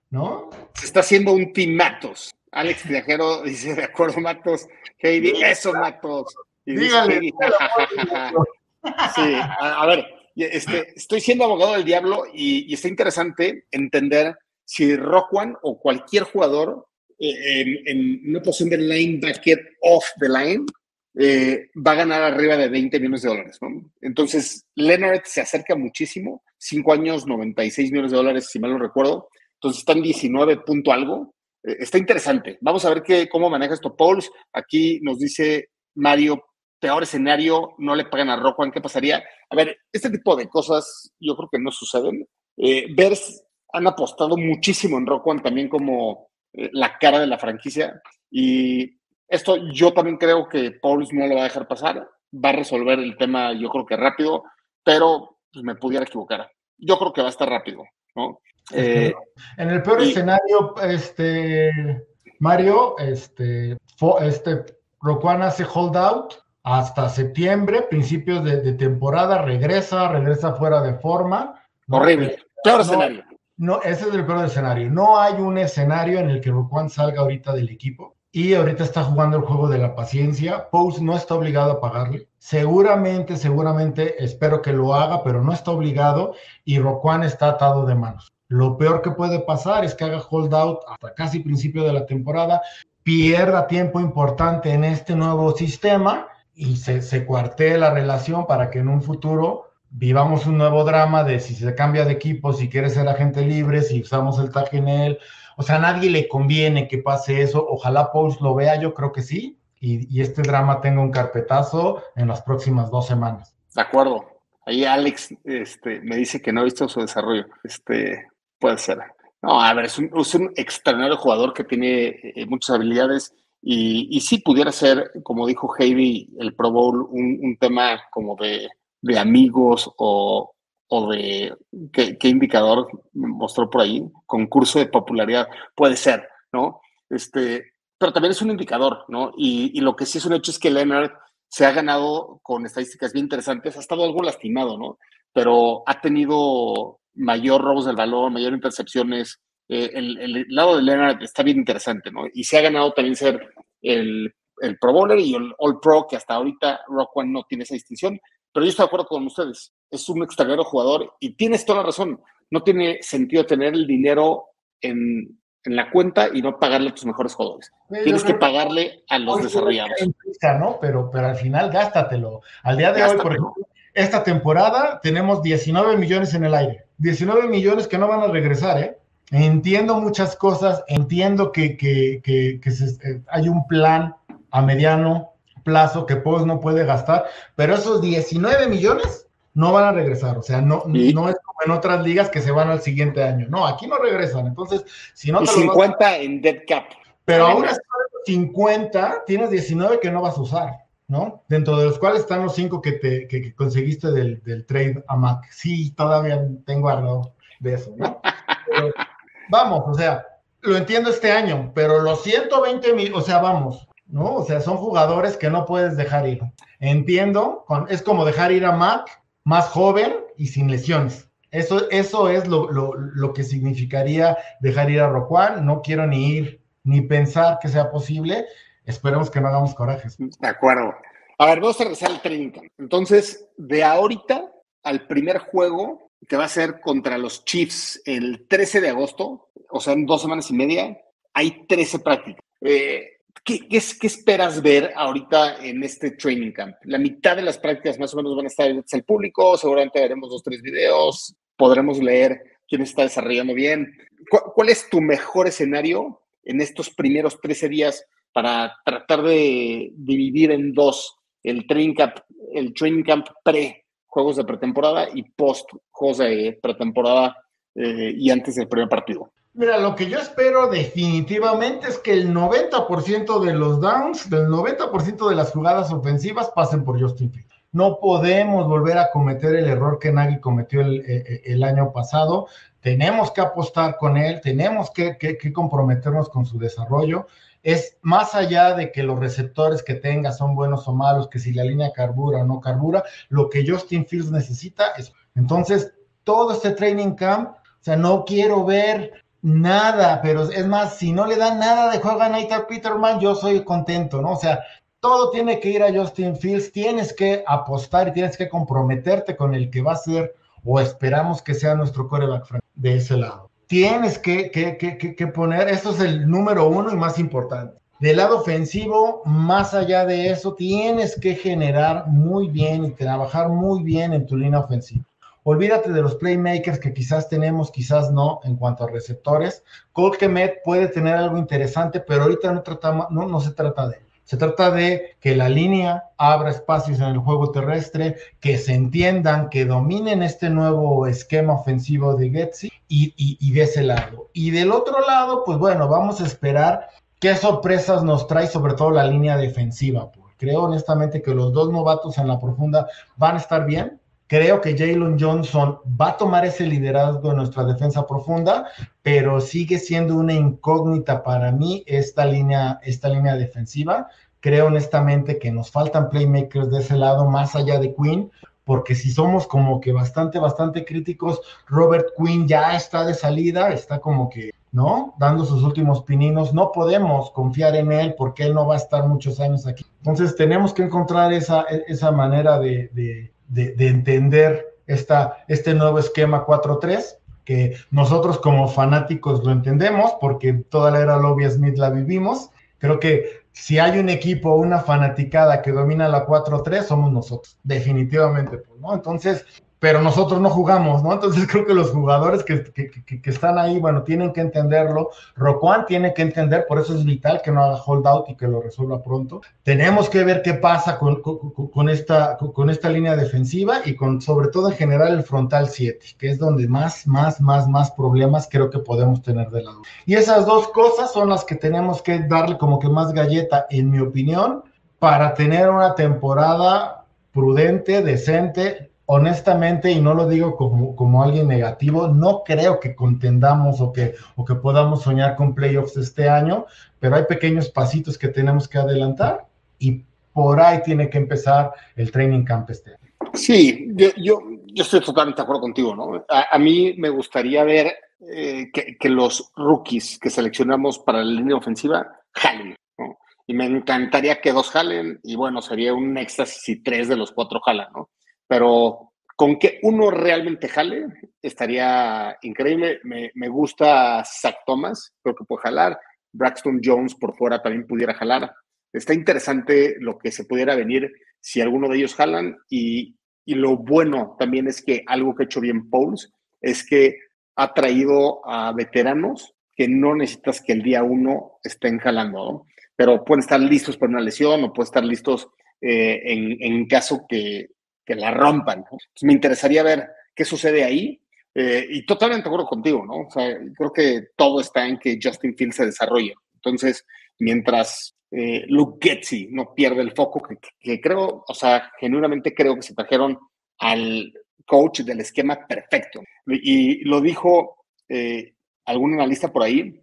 ¿no? Se está haciendo un team Matos. Alex Viajero dice, de acuerdo, Matos. Heidi, eso, Matos. Dígale. sí, a, ver, este, estoy siendo abogado del diablo y, está interesante entender si Roquan o cualquier jugador eh, en, en, una posición de linebacker off the line eh, va a ganar arriba de 20 millones de dólares. ¿no? Entonces, Leonard se acerca muchísimo, 5 años, 96 millones de dólares, si mal no recuerdo. Entonces, están 19 punto algo. Eh, está interesante. Vamos a ver qué, cómo maneja esto Pauls. Aquí nos dice Mario, peor escenario, no le pagan a Roquan, ¿qué pasaría? A ver, este tipo de cosas yo creo que no suceden. Eh, han apostado muchísimo en Roquan también como eh, la cara de la franquicia y esto yo también creo que Paulus no lo va a dejar pasar, va a resolver el tema yo creo que rápido, pero pues, me pudiera equivocar. Yo creo que va a estar rápido, ¿no?
Eh, en el peor escenario, este Mario, este, este Roquan hace holdout hasta septiembre, principios de, temporada, regresa, regresa fuera de forma.
Horrible. Peor escenario.
No, ese es el peor escenario. No hay un escenario en el que Roquan salga ahorita del equipo y ahorita está jugando el juego de la paciencia. Post no está obligado a pagarle. Seguramente, seguramente, espero que lo haga, pero no está obligado y Roquan está atado de manos. Lo peor que puede pasar es que haga holdout hasta casi principio de la temporada, pierda tiempo importante en este nuevo sistema y se, se cuartee la relación para que en un futuro vivamos un nuevo drama de si se cambia de equipo, si quiere ser agente libre, si usamos el tag en él o sea, a nadie le conviene que pase eso. Ojalá Pauls lo vea, yo creo que sí. Y, este drama tenga un carpetazo en las próximas dos semanas.
De acuerdo. Ahí Alex este, me dice que no ha visto su desarrollo. Este, puede ser. No, a ver, es un, extraordinario jugador que tiene eh, muchas habilidades y, y sí pudiera ser, como dijo Heidi, el Pro Bowl, un, tema como de, de amigos o, o de qué, indicador mostró por ahí, concurso de popularidad, puede ser, ¿no? Este, pero también es un indicador, ¿no? Y, lo que sí es un hecho es que Leonard se ha ganado con estadísticas bien interesantes, ha estado algo lastimado, ¿no? Pero ha tenido mayor robos del balón, mayor intercepciones. Eh, el, lado de Leonard está bien interesante, ¿no? Y se ha ganado también ser el, el Pro Bowler y el All Pro, que hasta ahorita Rock One no tiene esa distinción, pero yo estoy de acuerdo con ustedes. Es un extranjero jugador y tienes toda la razón. No tiene sentido tener el dinero en, la cuenta y no pagarle a tus mejores jugadores. Tienes que pagarle a los desarrollados.
¿no? Pero, pero al final gástatelo. Al día de hoy, por ejemplo, esta temporada tenemos 19 millones en el aire. 19 millones que no van a regresar, ¿eh? Entiendo muchas cosas, entiendo que, que, que, eh, hay un plan a mediano, plazo que Post no puede gastar, pero esos 19 millones no van a regresar, o sea, no, no es como en otras ligas que se van al siguiente año, no, aquí no regresan, entonces, si no...
Te 50 en dead cap.
Pero ahora 50, tienes 19 que no vas a usar, ¿no? Dentro de los cuales están los 5 que, te, que, conseguiste del, del, trade a Mac. Sí, todavía tengo algo de eso, ¿no? vamos, o sea, lo entiendo este año, pero los 120 mil, o sea, vamos, ¿no? O sea, son jugadores que no puedes dejar ir. Entiendo, es como dejar ir a Mac más joven y sin lesiones. Eso, eso es lo, que significaría dejar ir a Roquan. No quiero ni ir ni pensar que sea posible. Esperemos que no hagamos corajes.
De acuerdo. A ver, vamos a regresar al training Entonces, de ahorita al primer juego, que va a ser contra los Chiefs el 13 de agosto, o sea, en dos semanas y media, hay 13 prácticas. Eh, ¿qué, qué, esperas ver ahorita en este training camp? La mitad de las prácticas más o menos van a estar abiertas al público, seguramente veremos dos, tres videos, podremos leer quién está desarrollando bien. ¿Cuál, es tu mejor escenario en estos primeros 13 días para tratar de dividir en dos el training camp, el training camp pre juegos de pretemporada y post juegos de pretemporada eh, y antes del primer partido?
Mira, lo que yo espero definitivamente es que el 90% de los downs, del 90% de las jugadas ofensivas pasen por Justin Fields. No podemos volver a cometer el error que Nagy cometió el, eh, eh, año pasado. Tenemos que apostar con él, tenemos que, que, comprometernos con su desarrollo. Es más allá de que los receptores que tenga son buenos o malos, que si la línea carbura o no carbura, lo que Justin Fields necesita es. Entonces, todo este training camp, o sea, no quiero ver nada, pero es más, si no le dan nada de juego a Nathan Peterman, yo soy contento, ¿no? O sea, todo tiene que ir a Justin Fields, tienes que apostar y tienes que comprometerte con el que va a ser o esperamos que sea nuestro coreback de ese lado. Tienes que, que, que, que poner, esto es el número uno y más importante. Del lado ofensivo, más allá de eso, tienes que generar muy bien y trabajar muy bien en tu línea ofensiva. Olvídate de los playmakers que quizás tenemos, quizás no, en cuanto a receptores. Cole Kemet puede tener algo interesante, pero ahorita no, tratamos, no, no se trata de él. Se trata de que la línea abra espacios en el juego terrestre, que se entiendan, que dominen este nuevo esquema ofensivo de Getsi y, y, de ese lado. Y del otro lado, pues bueno, vamos a esperar qué sorpresas nos trae sobre todo la línea defensiva. Creo honestamente que los dos novatos en la profunda van a estar bien, Creo que Jalen Johnson va a tomar ese liderazgo en nuestra defensa profunda, pero sigue siendo una incógnita para mí esta línea, esta línea defensiva. Creo honestamente que nos faltan playmakers de ese lado, más allá de Quinn, porque si somos como que bastante, bastante críticos, Robert Quinn ya está de salida, está como que, ¿no? Dando sus últimos pininos, no podemos confiar en él porque él no va a estar muchos años aquí. Entonces tenemos que encontrar esa, esa manera de, entender esta, este nuevo esquema 4-3, que nosotros como fanáticos lo entendemos, porque toda la era Lobby Smith la vivimos. Creo que si hay un equipo, una fanaticada que domina la 4-3, somos nosotros, definitivamente, pues, ¿no? Entonces, pero nosotros no jugamos, ¿no? Entonces creo que los jugadores que, están ahí, bueno, tienen que entenderlo. Roquan tiene que entender, por eso es vital que no haga holdout y que lo resuelva pronto. Tenemos que ver qué pasa con, con, esta, con esta línea defensiva y con, sobre todo en general, el frontal 7, que es donde más, más, más, más problemas creo que podemos tener de lado. Y esas dos cosas son las que tenemos que darle como que más galleta, en mi opinión, para tener una temporada prudente, decente, honestamente, y no lo digo como, como alguien negativo, no creo que contendamos o que, o que podamos soñar con playoffs este año, pero hay pequeños pasitos que tenemos que adelantar y por ahí tiene que empezar el training camp este año.
Sí, yo, yo, estoy totalmente de acuerdo contigo, ¿no? A, mí me gustaría ver eh, que, que, los rookies que seleccionamos para la línea ofensiva jalen, ¿no? Y me encantaría que dos jalen, y bueno, sería un éxtasis si tres de los cuatro jalan, ¿no? Pero con que uno realmente jale, estaría increíble. Me, gusta Zach Thomas, creo que puede jalar. Braxton Jones por fuera también pudiera jalar. Está interesante lo que se pudiera venir si alguno de ellos jalan. Y, lo bueno también es que algo que ha hecho bien Pauls es que ha traído a veteranos que no necesitas que el día uno estén jalando, pero pueden estar listos para una lesión o pueden estar listos eh, en, en caso que que la rompan. me interesaría ver qué sucede ahí. Eh, y totalmente de acuerdo contigo, ¿no? O sea, creo que todo está en que Justin Fields se desarrolle. Entonces, mientras eh, Luke Getzi no pierde el foco, que, creo, o sea, genuinamente creo que se trajeron al coach del esquema perfecto. Y lo dijo eh, algún analista por ahí,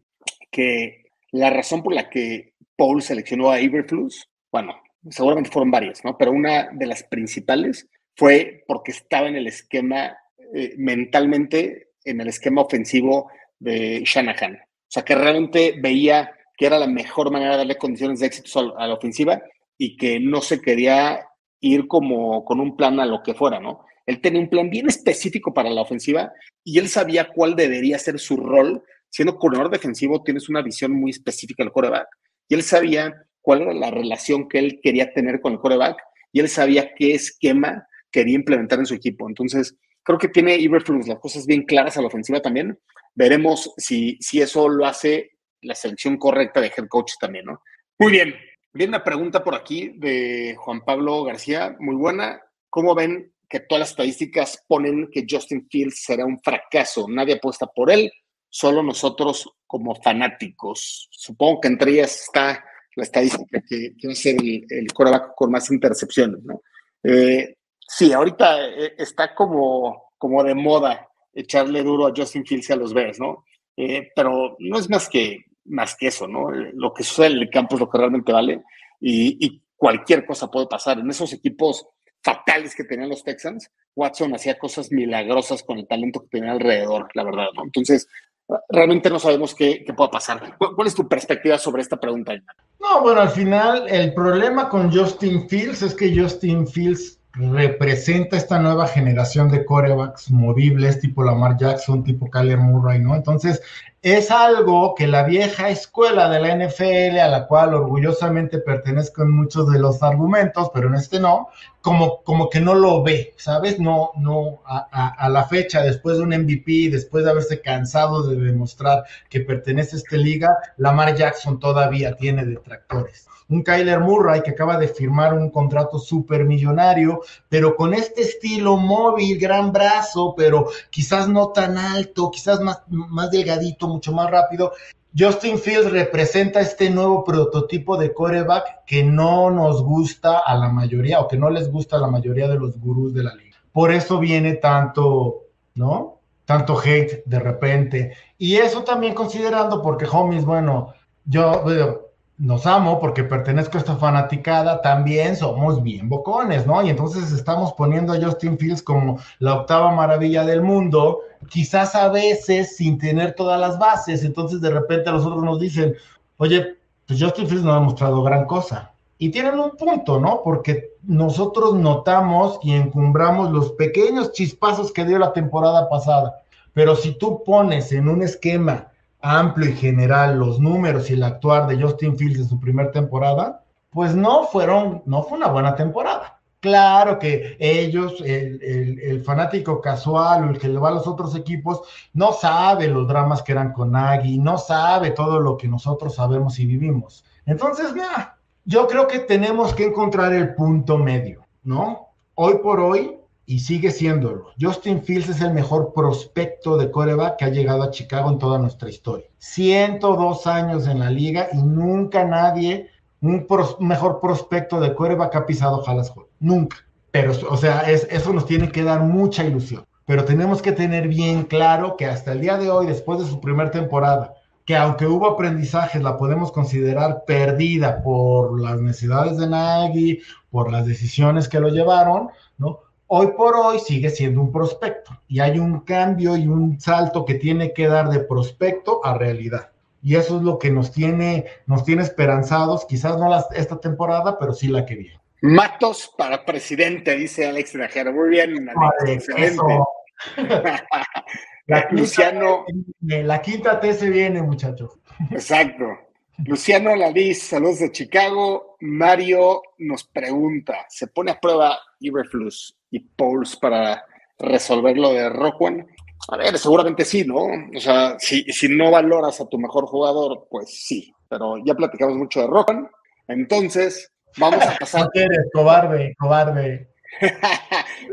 que la razón por la que Paul seleccionó a Iberflus, bueno, seguramente fueron varias, ¿no? Pero una de las principales fue porque estaba en el esquema, eh, mentalmente, en el esquema ofensivo de Shanahan. O sea, que realmente veía que era la mejor manera de darle condiciones de éxito a la ofensiva y que no se quería ir como con un plan a lo que fuera, ¿no? Él tenía un plan bien específico para la ofensiva y él sabía cuál debería ser su rol. Siendo corredor defensivo, tienes una visión muy específica del quarterback. Y él sabía cuál era la relación que él quería tener con el coreback y él sabía qué esquema quería implementar en su equipo. Entonces, creo que tiene Iberflux las cosas bien claras a la ofensiva también. Veremos si, si eso lo hace la selección correcta de head coach también, ¿no? Muy bien. Viene una pregunta por aquí de Juan Pablo García, muy buena. ¿Cómo ven que todas las estadísticas ponen que Justin Fields será un fracaso? Nadie apuesta por él, solo nosotros como fanáticos. Supongo que entre ellas está la estadística que, va a ser el, el con más intercepciones, ¿no? Eh, sí, ahorita eh, está como, como de moda echarle duro a Justin Fields y a los Bears, ¿no? Eh, pero no es más que, más que eso, ¿no? Lo que sucede en el campo es lo que realmente vale y, cualquier cosa puede pasar. En esos equipos fatales que tenían los Texans, Watson hacía cosas milagrosas con el talento que tenía alrededor, la verdad, ¿no? Entonces, realmente no sabemos qué, qué pueda pasar. ¿Cuál, es tu perspectiva sobre esta pregunta?
No, bueno, al final el problema con Justin Fields es que Justin Fields representa esta nueva generación de corebacks movibles, tipo Lamar Jackson, tipo Kyler Murray, ¿no? Entonces, es algo que la vieja escuela de la NFL, a la cual orgullosamente pertenezco en muchos de los argumentos, pero en este no, como, como que no lo ve, ¿sabes? No, no, a, a la fecha, después de un MVP, después de haberse cansado de demostrar que pertenece a esta liga, Lamar Jackson todavía tiene detractores un Kyler Murray que acaba de firmar un contrato súper millonario, pero con este estilo móvil, gran brazo, pero quizás no tan alto, quizás más, más delgadito, mucho más rápido. Justin Fields representa este nuevo prototipo de coreback que no nos gusta a la mayoría o que no les gusta a la mayoría de los gurús de la liga. Por eso viene tanto, ¿no? Tanto hate de repente. Y eso también considerando, porque homies, bueno, yo, nos amo porque pertenezco a esta fanaticada, también somos bien bocones, ¿no? Y entonces estamos poniendo a Justin Fields como la octava maravilla del mundo, quizás a veces sin tener todas las bases, entonces de repente los otros nos dicen, oye, pues Justin Fields no ha mostrado gran cosa. Y tienen un punto, ¿no? Porque nosotros notamos y encumbramos los pequeños chispazos que dio la temporada pasada. Pero si tú pones en un esquema amplio y general los números y el actuar de Justin Fields en su primera temporada, pues no fueron, no fue una buena temporada. Claro que ellos, el, fanático casual o el que le va a los otros equipos, no sabe los dramas que eran con Agui, no sabe todo lo que nosotros sabemos y vivimos. Entonces, mira, yo creo que tenemos que encontrar el punto medio, ¿no? Hoy por hoy, y sigue siéndolo. Justin Fields es el mejor prospecto de coreback que ha llegado a Chicago en toda nuestra historia. 102 años en la liga y nunca nadie, un mejor prospecto de coreback ha pisado Dallas Hall. Nunca. Pero, o sea, eso nos tiene que dar mucha ilusión. Pero tenemos que tener bien claro que hasta el día de hoy, después de su primera temporada, que aunque hubo aprendizajes, la podemos considerar perdida por las necesidades de Nagy, por las decisiones que lo llevaron, ¿no? Hoy por hoy sigue siendo un prospecto y hay un cambio y un salto que tiene que dar de prospecto a realidad. Y eso es lo que nos tiene, nos tiene esperanzados, quizás no esta temporada, pero sí la que viene.
Matos para presidente, dice Alex Najera. Muy bien, Alex, excelente.
la, Luciano. la quinta T se viene, muchachos.
Exacto. Luciano Ladiz, saludos de Chicago. Mario nos pregunta, ¿se pone a prueba Iberflux y Pauls para resolver lo de Rockwan? A ver, seguramente sí, ¿no? O sea, si, si no valoras a tu mejor jugador, pues sí, pero ya platicamos mucho de Rockwan. Entonces, vamos a pasar...
No cobarde, cobarde.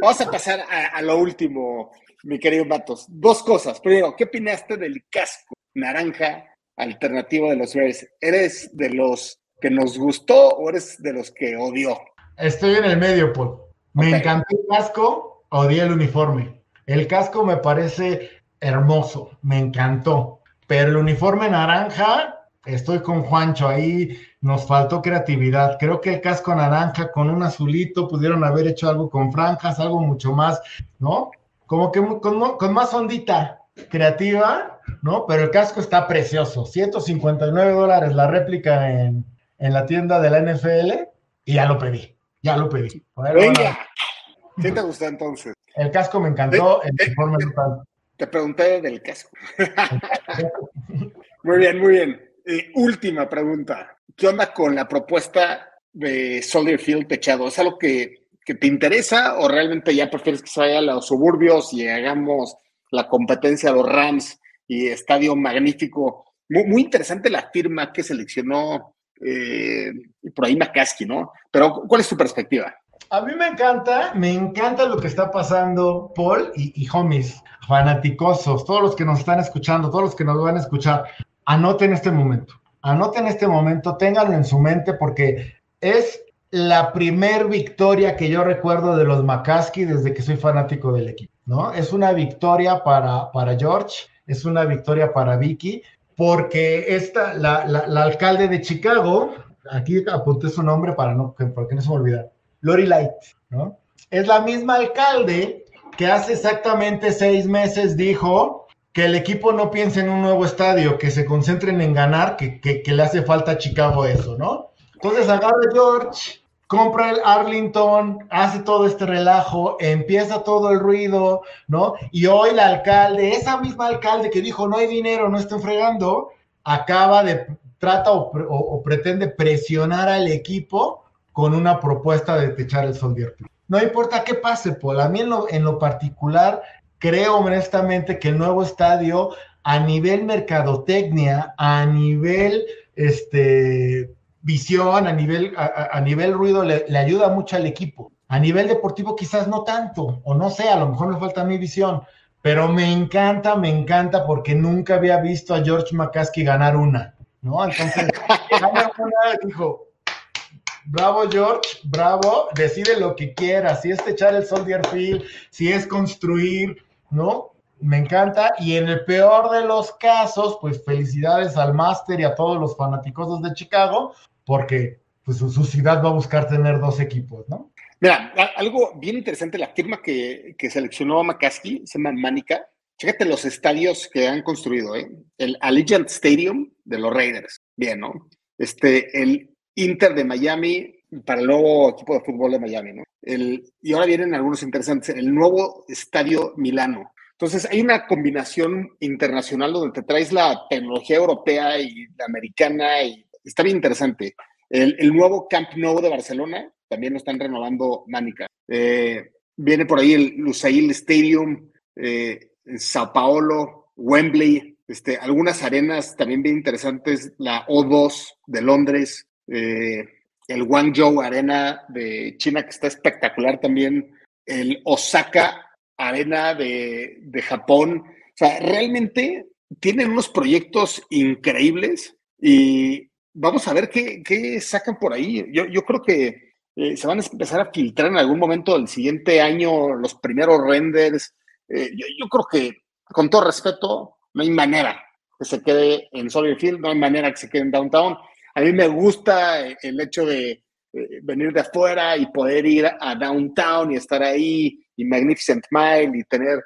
vamos a pasar a, a, lo último, mi querido Matos. Dos cosas. Primero, ¿qué opinaste del casco naranja alternativo de los Bears? ¿Eres de los que nos gustó o eres de los que odió?
Estoy en el medio, Paul. Me encantó el casco, odié el uniforme. El casco me parece hermoso, me encantó. Pero el uniforme naranja, estoy con Juancho ahí, nos faltó creatividad. Creo que el casco naranja con un azulito pudieron haber hecho algo con franjas, algo mucho más, ¿no? Como que con, con más ondita creativa, ¿no? Pero el casco está precioso, 159 dólares la réplica en, en la tienda de la NFL y ya lo pedí, ya lo pedí.
Venga, ¿qué te gustó entonces?
El casco me encantó, el informe
Te pregunté del casco. muy bien, muy bien. última pregunta. ¿qué onda con la propuesta de Soldier Field techado? ¿Es algo que, que te interesa o realmente ya prefieres que se vaya a los suburbios y hagamos la competencia de los Rams y estadio magnífico? Muy, muy interesante la firma que seleccionó eh, por ahí McCaskey, ¿no? Pero, ¿cuál es tu perspectiva?
A mí me encanta, me encanta lo que está pasando, Paul y, y homies, fanaticosos, todos los que nos están escuchando, todos los que nos van a escuchar, anoten este momento, anoten este momento, ténganlo en su mente porque es la primer victoria que yo recuerdo de los McCaskey desde que soy fanático del equipo, ¿no? Es una victoria para, para George, es una victoria para Vicky, porque esta, la, la, alcalde de Chicago, aquí apunté su nombre para no, porque no se me olvida, Lori Light, ¿no? Es la misma alcalde que hace exactamente seis meses dijo que el equipo no piense en un nuevo estadio, que se concentren en ganar, que, que, que le hace falta a Chicago eso, ¿no? Entonces agarra George, compra el Arlington, hace todo este relajo, empieza todo el ruido, ¿no? Y hoy el alcalde, esa misma alcalde que dijo no hay dinero, no estén fregando, acaba de, trata o, pretende presionar al equipo con una propuesta de techar el Soldier No importa qué pase, Paul, a mí en lo, en lo particular creo honestamente que el nuevo estadio a nivel mercadotecnia, a nivel este visión, a nivel, a, nivel ruido, le, ayuda mucho al equipo. A nivel deportivo quizás no tanto, o no sé, a lo mejor me falta mi visión, pero me encanta, me encanta porque nunca había visto a George McCaskey ganar una, ¿no? Entonces, dijo, bravo George, bravo, decide lo que quiera, si es echar el Soldier Field, si es construir, ¿no? Me encanta. Y en el peor de los casos, pues felicidades al máster y a todos los fanáticos de Chicago, porque pues su, ciudad va a buscar tener dos equipos, ¿no?
Mira, algo bien interesante, la firma que, que seleccionó McCaskey se llama Manica. Chécate los estadios que han construido, ¿eh? El Allegiant Stadium de los Raiders, bien, ¿no? Este, el Inter de Miami para el nuevo equipo de fútbol de Miami, ¿no? El, y ahora vienen algunos interesantes, el nuevo Estadio Milano. Entonces, hay una combinación internacional donde te traes la tecnología europea y la americana y está bien interesante. El, nuevo Camp Nou de Barcelona también lo están renovando Mánica. Eh, viene por ahí el Lusail Stadium, eh, Sao Paulo, Wembley, este, algunas arenas también bien interesantes, la O2 de Londres, eh, el Guangzhou Arena de China, que está espectacular también, el Osaka Arena de, de Japón. O sea, realmente tienen unos proyectos increíbles y vamos a ver qué, sacan por ahí. Yo, creo que eh, se van a empezar a filtrar en algún momento del siguiente año los primeros renders. Eh, yo, creo que, con todo respeto, no hay manera que se quede en Solid Field, no hay manera que se quede en Downtown. A mí me gusta el hecho de eh, venir de afuera y poder ir a Downtown y estar ahí, y Magnificent Mile, y tener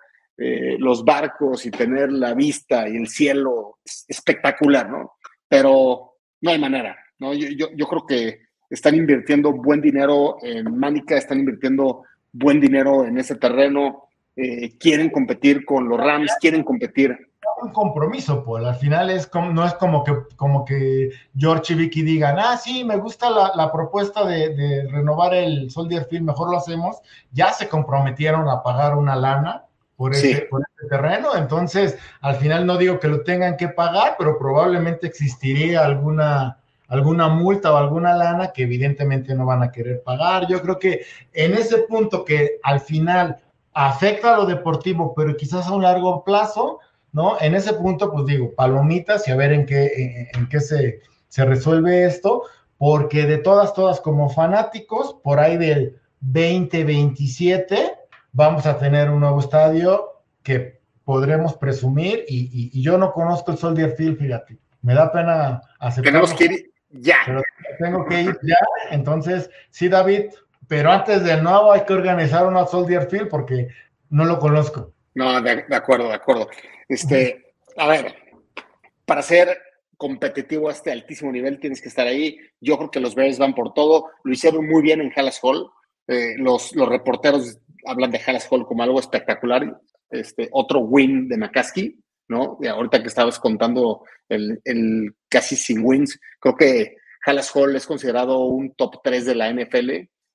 los barcos y tener la vista y el cielo espectacular, ¿no? Pero no hay manera, ¿no? Yo, yo, creo que están invirtiendo buen dinero en Mánica, están invirtiendo buen dinero en ese terreno, eh, quieren competir con los Rams, quieren competir.
Un compromiso, pues al final es como, no es como que, como que George y Vicky digan, ah, sí, me gusta la, propuesta de, renovar el Soldier Field, mejor lo hacemos. Ya se comprometieron a pagar una lana por ese, por ese, terreno. Entonces, al final no digo que lo tengan que pagar, pero probablemente existiría alguna, alguna multa o alguna lana que evidentemente no van a querer pagar. Yo creo que en ese punto que al final afecta a lo deportivo, pero quizás a un largo plazo, ¿no? En ese punto, pues digo, palomitas y a ver en qué, en, qué se, se resuelve esto, porque de todas, todas como fanáticos, por ahí del 2027, vamos a tener un nuevo estadio que podremos presumir y, yo no conozco el Soldier Field, fíjate. Me da pena
aceptar. Tenemos que ir ya.
tengo que ir ya. Entonces, sí, David, pero antes de nuevo hay que organizar una Soldier Field porque no lo conozco.
No, de, acuerdo, de acuerdo. Este, a ver, para ser competitivo a este altísimo nivel tienes que estar ahí. Yo creo que los Bears van por todo. Lo hicieron muy bien en Hallas Hall. Eh, los, los reporteros hablan de Hallas Hall como algo espectacular, este, otro win de McCaskey, ¿no? Y ahorita que estabas contando el, casi sin wins, creo que Hallas Hall es considerado un top 3 de la NFL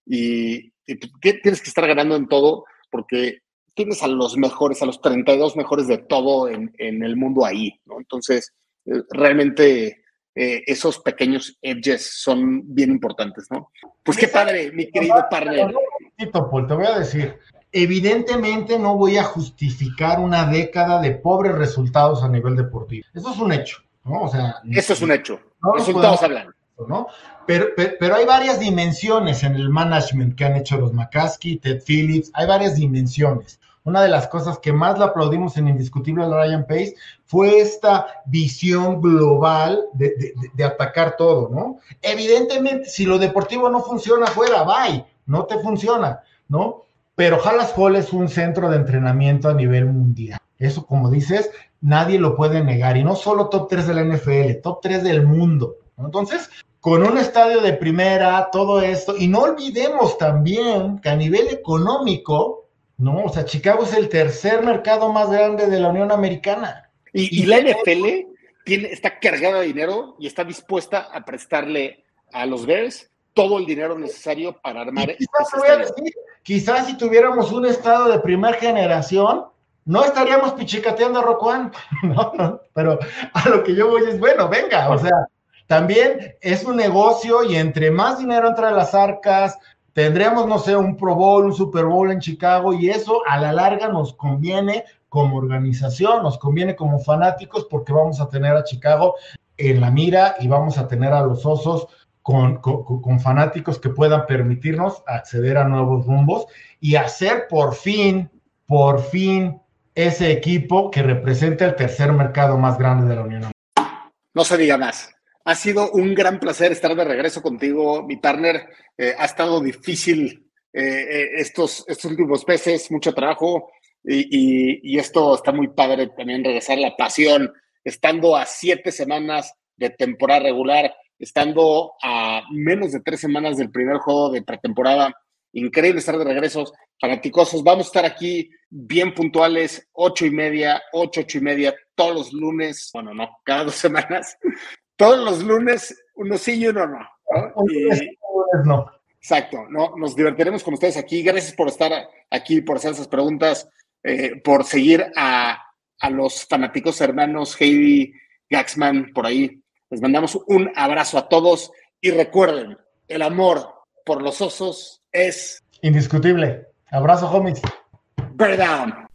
y, pues, tienes que estar ganando en todo porque tienes a los mejores, a los 32 mejores de todo en, el mundo ahí, ¿no? Entonces, eh, realmente eh, esos pequeños edges son bien importantes, ¿no? Pues qué padre, mi querido partner.
Te voy a decir, evidentemente no voy a justificar una década de pobres resultados a nivel deportivo. Eso es un hecho, ¿no? O sea,
eso es un hecho. No resultados hablan.
¿no? Pero, pero, hay varias dimensiones en el management que han hecho los McCaskey, Ted Phillips, hay varias dimensiones. Una de las cosas que más le aplaudimos en Indiscutible a Ryan Pace fue esta visión global de, de, atacar todo, ¿no? Evidentemente, si lo deportivo no funciona fuera, bye, no te funciona, ¿no? Pero Hallas Hall es un centro de entrenamiento a nivel mundial. Eso, como dices, nadie lo puede negar. Y no solo top 3 de la NFL, top 3 del mundo. Entonces, con un estadio de primera, todo esto, y no olvidemos también que a nivel económico, ¿no? O sea, Chicago es el tercer mercado más grande de la Unión Americana.
Y, la NFL tiene, está cargada de dinero y está dispuesta a prestarle a los Bears todo el dinero necesario para armar.
Quizás, quizás si tuviéramos un estado de primera generación, no estaríamos pichicateando a Roquan, no, pero a lo que yo voy es, bueno, venga, o sea, también es un negocio y entre más dinero entra a las arcas, tendremos, no sé, un Pro Bowl, un Super Bowl en Chicago y eso a la larga nos conviene como organización, nos conviene como fanáticos porque vamos a tener a Chicago en la mira y vamos a tener a los osos con, con, fanáticos que puedan permitirnos acceder a nuevos rumbos y hacer por fin, por fin, ese equipo que representa el tercer mercado más grande de la Unión
Europea. No se diga más. Ha sido un gran placer estar de regreso contigo, mi partner. Eh, ha estado difícil eh, eh, estos, estos últimos meses, mucho trabajo y, esto está muy padre también regresar la pasión, estando a siete semanas de temporada regular, estando a menos de tres semanas del primer juego de pretemporada. Increíble estar de regreso, fanaticosos. Vamos a estar aquí bien puntuales, ocho y media, ocho, ocho y media, todos los lunes, bueno, no, cada dos semanas, todos los lunes, uno sí y uno no. ¿no? Exacto, ¿no? Nos divertiremos con ustedes aquí. Gracias por estar aquí, por hacer esas preguntas, eh, por seguir a, los fanáticos hermanos Heidi Gaxman por ahí. Les mandamos un abrazo a todos y recuerden, el amor por los osos es
indiscutible. Abrazo, homies.
Bear down.